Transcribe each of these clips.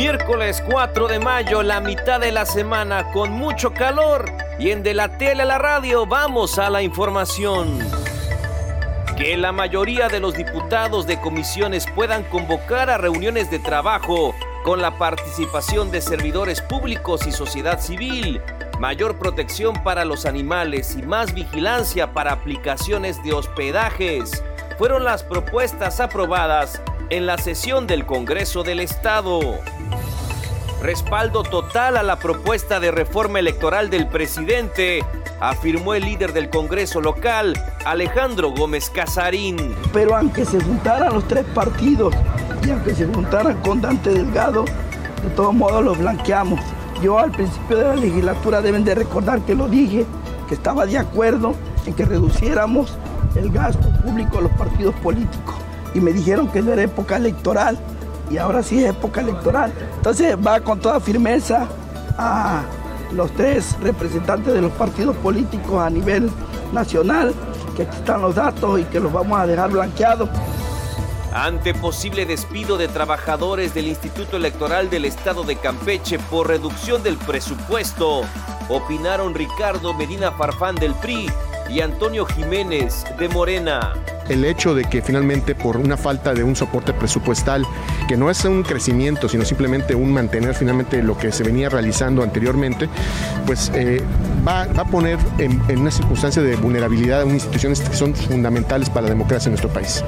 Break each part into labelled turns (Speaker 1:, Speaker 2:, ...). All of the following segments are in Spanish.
Speaker 1: Miércoles 4 de mayo, la mitad de la semana con mucho calor y en de la tele a la radio vamos a la información. Que la mayoría de los diputados de comisiones puedan convocar a reuniones de trabajo con la participación de servidores públicos y sociedad civil, mayor protección para los animales y más vigilancia para aplicaciones de hospedajes fueron las propuestas aprobadas en la sesión del Congreso del Estado. Respaldo total a la propuesta de reforma electoral del presidente, afirmó el líder del Congreso local, Alejandro Gómez Casarín.
Speaker 2: Pero aunque se juntaran los tres partidos y aunque se juntaran con Dante Delgado, de todos modos los blanqueamos. Yo al principio de la legislatura deben de recordar que lo dije, que estaba de acuerdo en que reduciéramos el gasto público de los partidos políticos. Y me dijeron que no era época electoral y ahora sí es época electoral. Entonces va con toda firmeza a los tres representantes de los partidos políticos a nivel nacional, que aquí están los datos y que los vamos a dejar blanqueados.
Speaker 1: Ante posible despido de trabajadores del Instituto Electoral del Estado de Campeche por reducción del presupuesto, opinaron Ricardo Medina Farfán del PRI y Antonio Jiménez de Morena
Speaker 3: el hecho de que finalmente por una falta de un soporte presupuestal, que no es un crecimiento, sino simplemente un mantener finalmente lo que se venía realizando anteriormente, pues eh, va, a poner en, en, una circunstancia de vulnerabilidad a unas instituciones que son fundamentales para la democracia en nuestro país.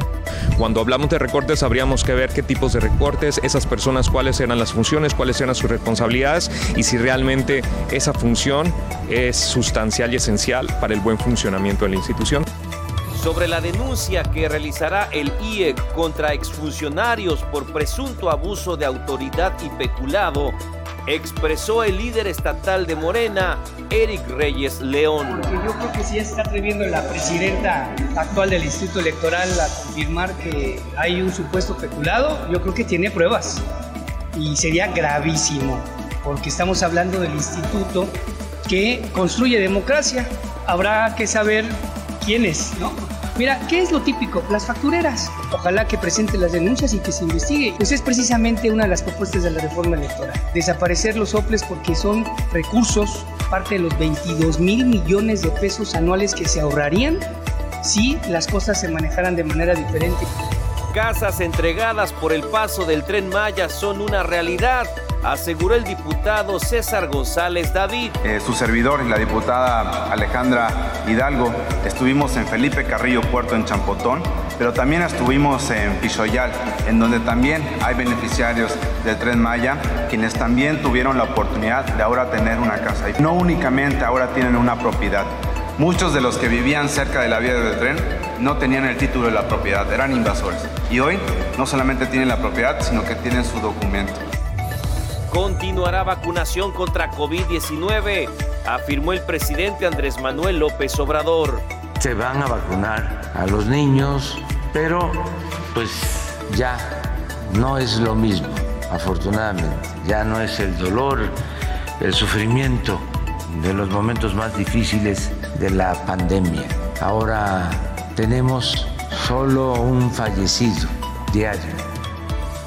Speaker 4: Cuando hablamos de recortes, habríamos que ver qué tipos de recortes, esas personas, cuáles eran las funciones, cuáles eran sus responsabilidades y si realmente esa función es sustancial y esencial para el buen funcionamiento de la institución
Speaker 1: sobre la denuncia que realizará el IEC contra exfuncionarios por presunto abuso de autoridad y peculado, expresó el líder estatal de Morena, Eric Reyes León.
Speaker 5: Porque yo creo que si ya está atreviendo la presidenta actual del Instituto Electoral a confirmar que hay un supuesto peculado, yo creo que tiene pruebas. Y sería gravísimo, porque estamos hablando del instituto que construye democracia. Habrá que saber quiénes, ¿no? Mira, ¿qué es lo típico? Las factureras. Ojalá que presente las denuncias y que se investigue. Pues es precisamente una de las propuestas de la reforma electoral. Desaparecer los soples porque son recursos, parte de los 22 mil millones de pesos anuales que se ahorrarían si las cosas se manejaran de manera diferente.
Speaker 1: Casas entregadas por el paso del tren Maya son una realidad aseguró el diputado César González David.
Speaker 6: Eh, su servidor la diputada Alejandra Hidalgo estuvimos en Felipe Carrillo Puerto en Champotón, pero también estuvimos en Pichoyal, en donde también hay beneficiarios del Tren Maya, quienes también tuvieron la oportunidad de ahora tener una casa. No únicamente ahora tienen una propiedad, Muchos de los que vivían cerca de la vía del tren no tenían el título de la propiedad, eran invasores. Y hoy no solamente tienen la propiedad, sino que tienen su documento.
Speaker 1: Continuará vacunación contra COVID-19, afirmó el presidente Andrés Manuel López Obrador.
Speaker 7: Se van a vacunar a los niños, pero pues ya no es lo mismo, afortunadamente. Ya no es el dolor, el sufrimiento de los momentos más difíciles de la pandemia. Ahora tenemos solo un fallecido diario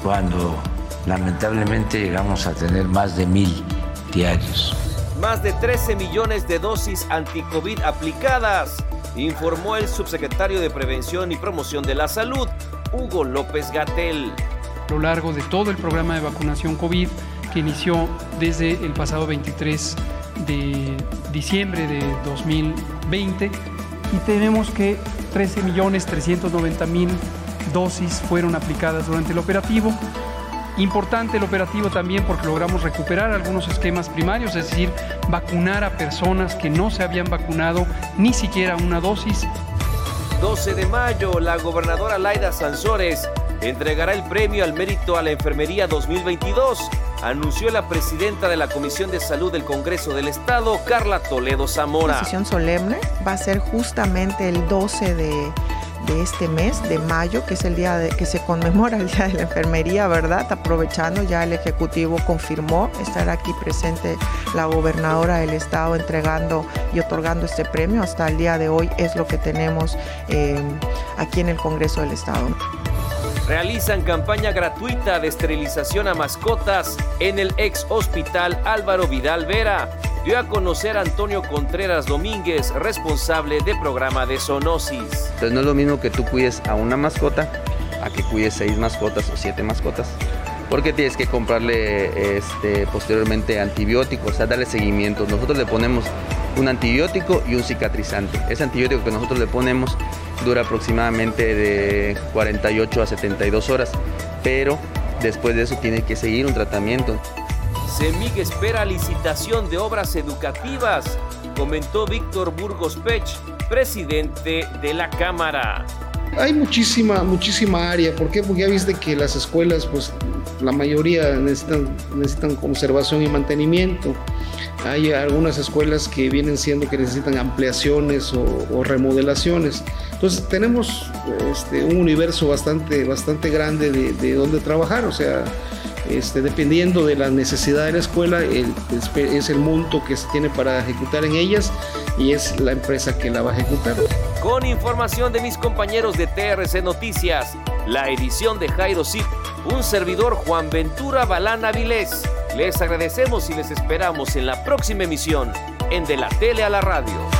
Speaker 7: cuando lamentablemente llegamos a tener más de mil diarios.
Speaker 1: Más de 13 millones de dosis anti-COVID aplicadas, informó el subsecretario de Prevención y Promoción de la Salud, Hugo López Gatel.
Speaker 8: A lo largo de todo el programa de vacunación COVID que inició desde el pasado 23 de diciembre de 2020 y tenemos que 13 millones 390 mil dosis fueron aplicadas durante el operativo Importante el operativo también porque logramos recuperar algunos esquemas primarios, es decir, vacunar a personas que no se habían vacunado ni siquiera una dosis.
Speaker 1: 12 de mayo, la gobernadora Laida Sansores entregará el premio al mérito a la enfermería 2022, anunció la presidenta de la Comisión de Salud del Congreso del Estado, Carla Toledo Zamora.
Speaker 9: La sesión solemne va a ser justamente el 12 de de este mes de mayo, que es el día de, que se conmemora el Día de la Enfermería, ¿verdad? Aprovechando, ya el Ejecutivo confirmó estar aquí presente la gobernadora del Estado entregando y otorgando este premio. Hasta el día de hoy es lo que tenemos eh, aquí en el Congreso del Estado.
Speaker 1: realizan campaña gratuita de esterilización a mascotas en el ex hospital Álvaro Vidal Vera. Dio a conocer a Antonio Contreras Domínguez, responsable de programa de zoonosis.
Speaker 10: Entonces no es lo mismo que tú cuides a una mascota a que cuides seis mascotas o siete mascotas porque tienes que comprarle este, posteriormente antibióticos, o sea, darle seguimiento. Nosotros le ponemos un antibiótico y un cicatrizante. Ese antibiótico que nosotros le ponemos dura aproximadamente de 48 a 72 horas, pero después de eso tiene que seguir un tratamiento.
Speaker 1: Semig espera licitación de obras educativas, comentó Víctor Burgos Pech, presidente de la Cámara.
Speaker 11: Hay muchísima, muchísima área. ¿Por qué? Porque ya viste que las escuelas, pues la mayoría necesitan, necesitan conservación y mantenimiento. Hay algunas escuelas que vienen siendo que necesitan ampliaciones o, remodelaciones. Entonces tenemos este, un universo bastante, bastante grande de, de donde trabajar. O sea, este, dependiendo de la necesidad de la escuela, es el monto que se tiene para ejecutar en ellas y es la empresa que la va a ejecutar.
Speaker 1: Con información de mis compañeros de TRC Noticias, la edición de Jairo Zip, un servidor Juan Ventura Balana Vilés. Les agradecemos y les esperamos en la próxima emisión en De la Tele a la Radio.